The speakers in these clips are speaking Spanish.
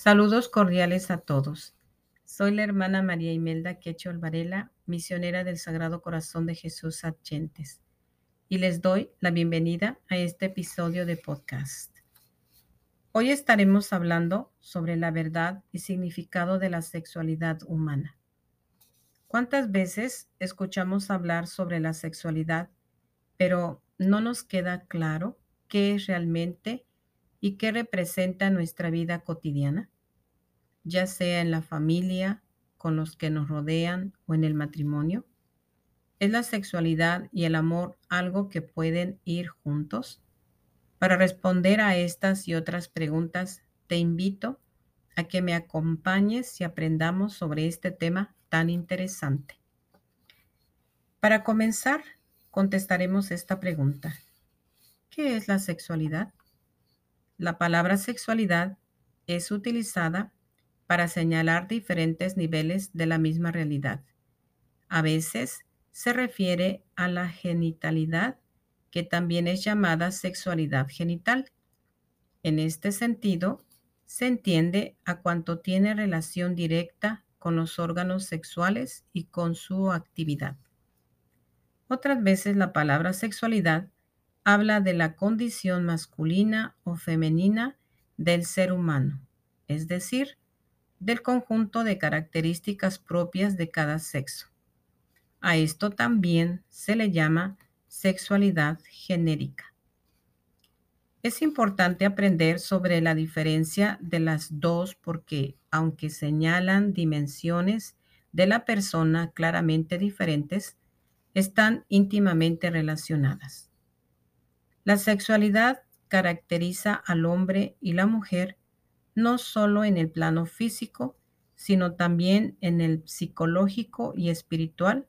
Saludos cordiales a todos. Soy la hermana María Imelda Quecho Alvarela, misionera del Sagrado Corazón de Jesús Adyentes, y les doy la bienvenida a este episodio de podcast. Hoy estaremos hablando sobre la verdad y significado de la sexualidad humana. ¿Cuántas veces escuchamos hablar sobre la sexualidad, pero no nos queda claro qué es realmente y qué representa nuestra vida cotidiana, ya sea en la familia, con los que nos rodean o en el matrimonio? ¿Es la sexualidad y el amor algo que pueden ir juntos? Para responder a estas y otras preguntas, te invito a que me acompañes y aprendamos sobre este tema tan interesante. Para comenzar, contestaremos esta pregunta. ¿Qué es la sexualidad? La palabra sexualidad es utilizada para señalar diferentes niveles de la misma realidad. A veces se refiere a la genitalidad, que también es llamada sexualidad genital. En este sentido, se entiende a cuanto tiene relación directa con los órganos sexuales y con su actividad. Otras veces la palabra sexualidad habla de la condición masculina o femenina del ser humano, es decir, del conjunto de características propias de cada sexo. A esto también se le llama sexualidad genérica. Es importante aprender sobre la diferencia de las dos porque, aunque señalan dimensiones de la persona claramente diferentes, están íntimamente relacionadas. La sexualidad caracteriza al hombre y la mujer no solo en el plano físico, sino también en el psicológico y espiritual,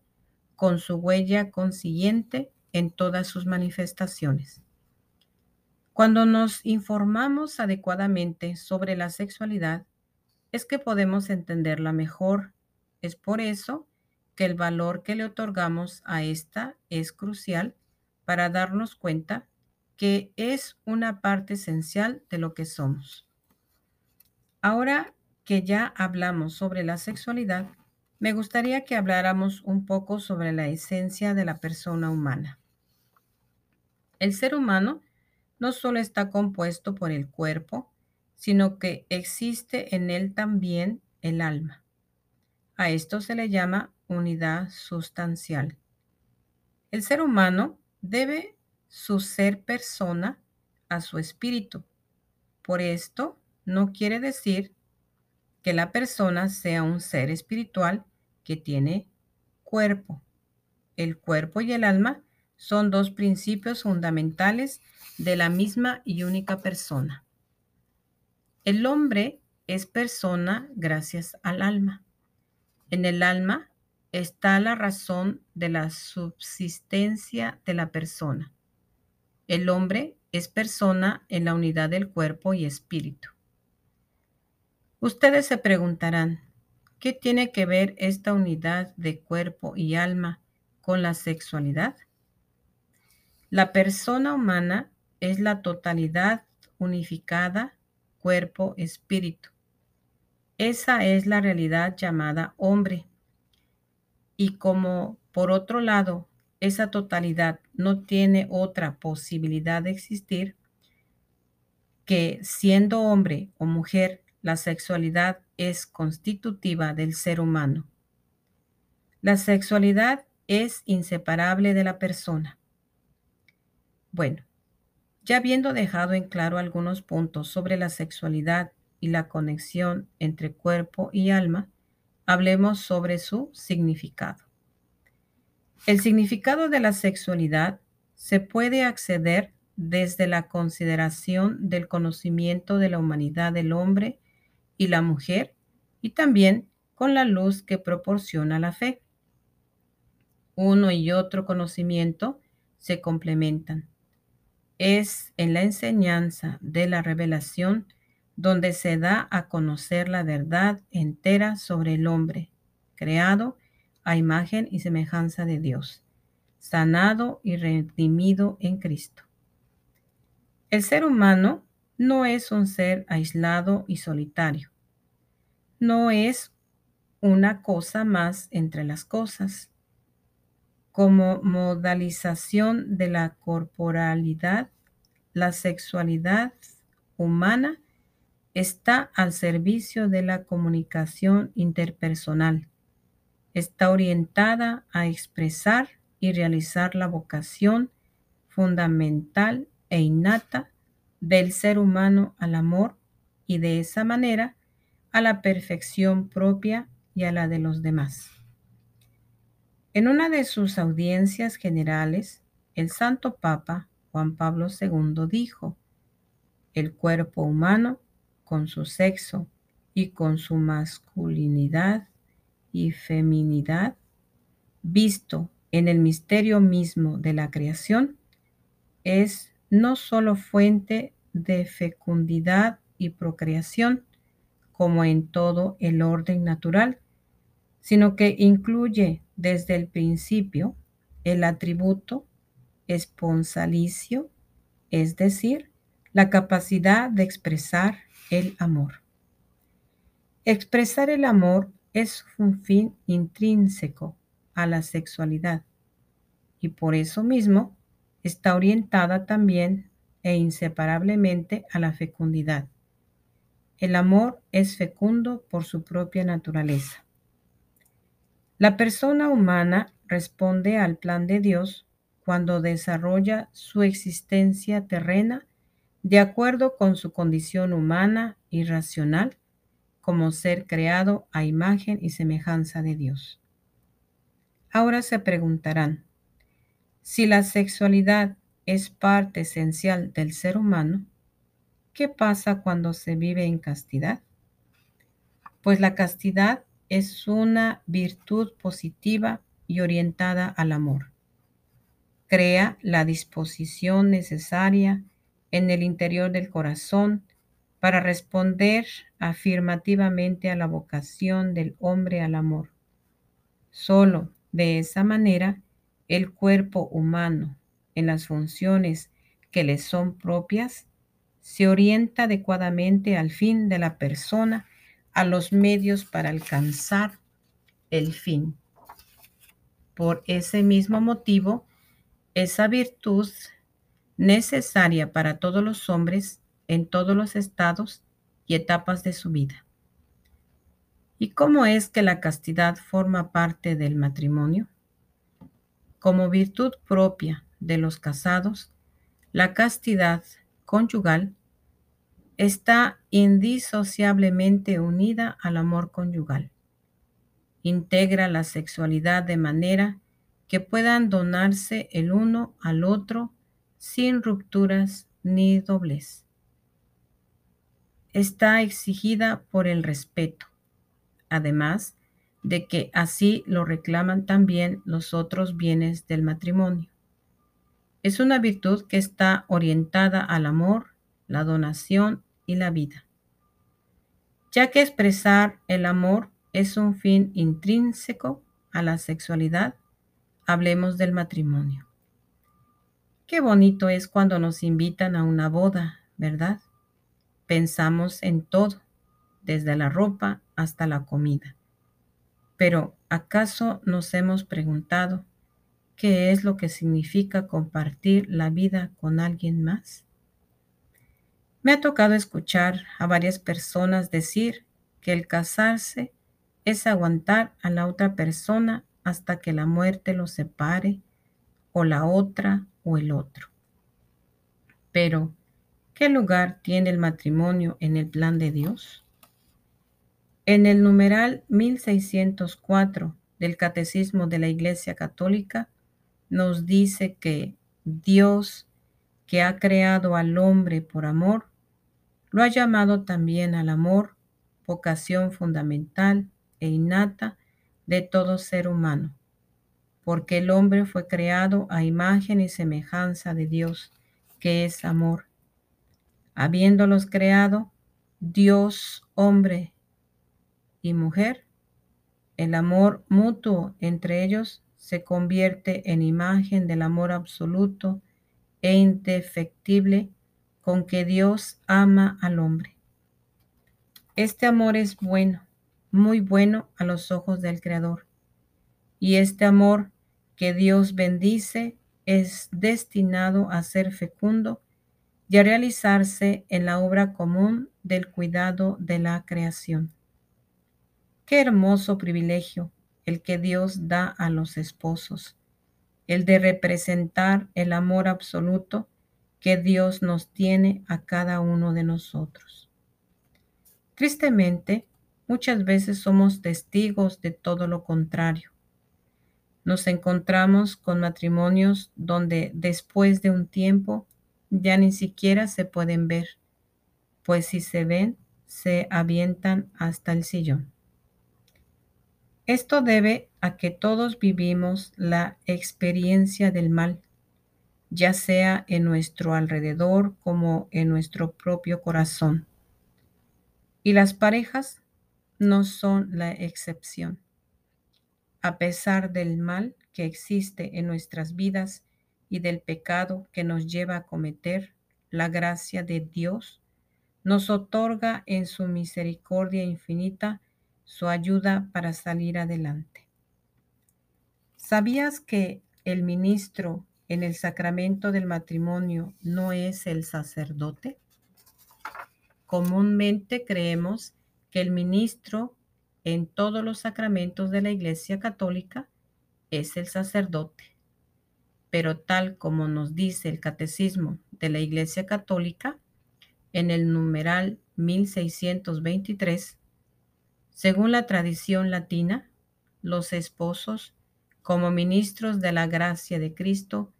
con su huella consiguiente en todas sus manifestaciones. Cuando nos informamos adecuadamente sobre la sexualidad, es que podemos entenderla mejor. Es por eso que el valor que le otorgamos a esta es crucial para darnos cuenta que es una parte esencial de lo que somos. Ahora que ya hablamos sobre la sexualidad, me gustaría que habláramos un poco sobre la esencia de la persona humana. El ser humano no solo está compuesto por el cuerpo, sino que existe en él también el alma. A esto se le llama unidad sustancial. El ser humano debe su ser persona a su espíritu. Por esto no quiere decir que la persona sea un ser espiritual que tiene cuerpo. El cuerpo y el alma son dos principios fundamentales de la misma y única persona. El hombre es persona gracias al alma. En el alma está la razón de la subsistencia de la persona. El hombre es persona en la unidad del cuerpo y espíritu. Ustedes se preguntarán, ¿qué tiene que ver esta unidad de cuerpo y alma con la sexualidad? La persona humana es la totalidad unificada cuerpo-espíritu. Esa es la realidad llamada hombre. Y como por otro lado esa totalidad no tiene otra posibilidad de existir que siendo hombre o mujer, la sexualidad es constitutiva del ser humano. La sexualidad es inseparable de la persona. Bueno, ya habiendo dejado en claro algunos puntos sobre la sexualidad y la conexión entre cuerpo y alma, hablemos sobre su significado. El significado de la sexualidad se puede acceder desde la consideración del conocimiento de la humanidad del hombre y la mujer y también con la luz que proporciona la fe. Uno y otro conocimiento se complementan. Es en la enseñanza de la revelación donde se da a conocer la verdad entera sobre el hombre, creado a imagen y semejanza de Dios, sanado y redimido en Cristo. El ser humano no es un ser aislado y solitario. no es una cosa más entre las cosas. Como modalización de la corporalidad, la sexualidad humana está al servicio de la comunicación interpersonal. Está orientada a expresar y realizar la vocación fundamental e innata del ser humano al amor y de esa manera a la perfección propia y a la de los demás. En una de sus audiencias generales, el Santo Papa Juan Pablo II dijo, el cuerpo humano, con su sexo y con su masculinidad y feminidad, visto en el misterio mismo de la creación, es no sólo fuente de fecundidad y procreación, como en todo el orden natural, sino que incluye desde el principio el atributo esponsalicio, es decir, la capacidad de expresar el amor. Expresar el amor es un fin intrínseco a la sexualidad y por eso mismo está orientada también e inseparablemente a la fecundidad. El amor es fecundo por su propia naturaleza. La persona humana responde al plan de Dios cuando desarrolla su existencia terrena de acuerdo con su condición humana y racional como ser creado a imagen y semejanza de Dios. Ahora se preguntarán, si la sexualidad es parte esencial del ser humano, ¿qué pasa cuando se vive en castidad? Pues la castidad es una virtud positiva y orientada al amor. Crea la disposición necesaria en el interior del corazón para responder afirmativamente a la vocación del hombre al amor. Solo de esa manera el cuerpo humano en las funciones que le son propias se orienta adecuadamente al fin de la persona, a los medios para alcanzar el fin. Por ese mismo motivo, esa virtud necesaria para todos los hombres en todos los estados y etapas de su vida. ¿Y cómo es que la castidad forma parte del matrimonio? Como virtud propia de los casados, la castidad conyugal está indisociablemente unida al amor conyugal. Integra la sexualidad de manera que puedan donarse el uno al otro sin rupturas ni doblez. Está exigida por el respeto, además de que así lo reclaman también los otros bienes del matrimonio. Es una virtud que está orientada al amor, la donación y la vida. Ya que expresar el amor es un fin intrínseco a la sexualidad, hablemos del matrimonio. Qué bonito es cuando nos invitan a una boda, ¿verdad? Pensamos en todo, desde la ropa hasta la comida. Pero, ¿acaso nos hemos preguntado qué es lo que significa compartir la vida con alguien más? Me ha tocado escuchar a varias personas decir que el casarse es aguantar a la otra persona hasta que la muerte los separe o la otra o el otro. Pero, ¿qué lugar tiene el matrimonio en el plan de Dios? En el numeral 1604 del Catecismo de la Iglesia Católica nos dice que Dios, que ha creado al hombre por amor, lo ha llamado también al amor, vocación fundamental e innata de todo ser humano porque el hombre fue creado a imagen y semejanza de Dios, que es amor. Habiéndolos creado, Dios, hombre y mujer, el amor mutuo entre ellos se convierte en imagen del amor absoluto e indefectible con que Dios ama al hombre. Este amor es bueno muy bueno a los ojos del Creador. Y este amor que Dios bendice es destinado a ser fecundo y a realizarse en la obra común del cuidado de la creación. Qué hermoso privilegio el que Dios da a los esposos, el de representar el amor absoluto que Dios nos tiene a cada uno de nosotros. Tristemente, muchas veces somos testigos de todo lo contrario. Nos encontramos con matrimonios donde después de un tiempo ya ni siquiera se pueden ver, pues si se ven, se avientan hasta el sillón. Esto debe a que todos vivimos la experiencia del mal, ya sea en nuestro alrededor como en nuestro propio corazón. Y las parejas no son la excepción. A pesar del mal que existe en nuestras vidas y del pecado que nos lleva a cometer, la gracia de Dios nos otorga en su misericordia infinita su ayuda para salir adelante. ¿Sabías que el ministro en el sacramento del matrimonio no es el sacerdote? Comúnmente creemos que el ministro en todos los sacramentos de la Iglesia Católica es el sacerdote. Pero tal como nos dice el Catecismo de la Iglesia Católica, en el numeral 1623, según la tradición latina, los esposos, como ministros de la gracia de Cristo,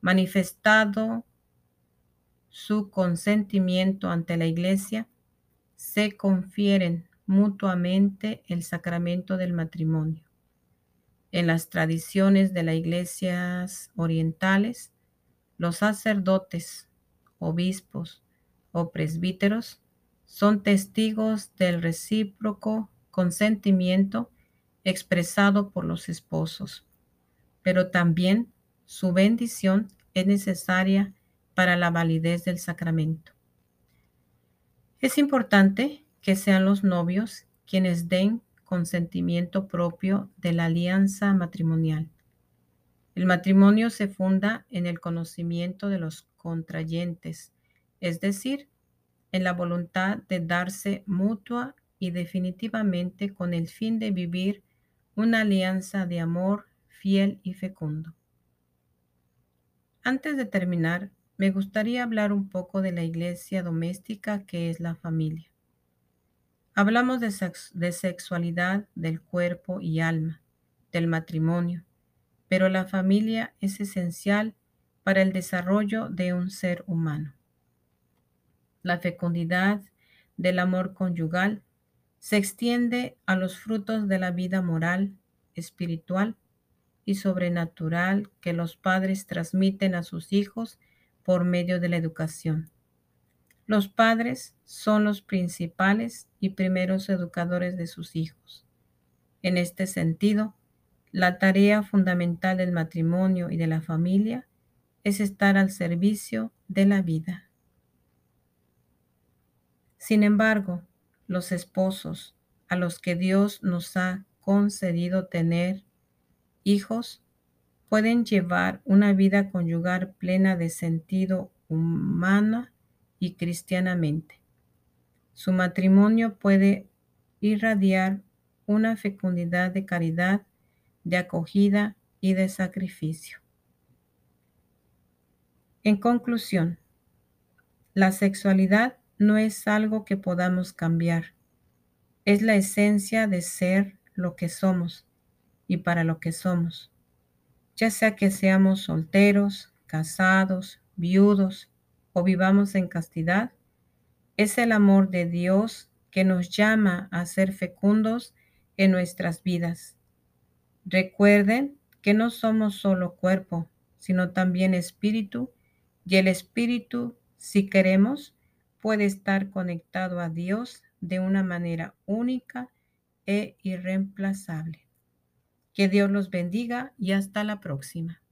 manifestado su consentimiento ante la Iglesia, se confieren mutuamente el sacramento del matrimonio. En las tradiciones de las iglesias orientales, los sacerdotes, obispos o presbíteros son testigos del recíproco consentimiento expresado por los esposos, pero también su bendición es necesaria para la validez del sacramento. Es importante que sean los novios quienes den consentimiento propio de la alianza matrimonial. El matrimonio se funda en el conocimiento de los contrayentes, es decir, en la voluntad de darse mutua y definitivamente con el fin de vivir una alianza de amor fiel y fecundo. Antes de terminar, me gustaría hablar un poco de la iglesia doméstica que es la familia. Hablamos de, sexualidad, del cuerpo y alma, del matrimonio, pero la familia es esencial para el desarrollo de un ser humano. La fecundidad del amor conyugal se extiende a los frutos de la vida moral, espiritual y sobrenatural que los padres transmiten a sus hijos por medio de la educación. Los padres son los principales y primeros educadores de sus hijos. En este sentido, la tarea fundamental del matrimonio y de la familia es estar al servicio de la vida. Sin embargo, los esposos a los que Dios nos ha concedido tener hijos pueden llevar una vida conyugal plena de sentido humano y cristianamente. Su matrimonio puede irradiar una fecundidad de caridad, de acogida y de sacrificio. En conclusión, la sexualidad no es algo que podamos cambiar, es la esencia de ser lo que somos y para lo que somos, ya sea que seamos solteros, casados, viudos, o vivamos en castidad, es el amor de Dios que nos llama a ser fecundos en nuestras vidas. Recuerden que no somos solo cuerpo, sino también espíritu, y el espíritu, si queremos, puede estar conectado a Dios de una manera única e irreemplazable. Que Dios los bendiga y hasta la próxima.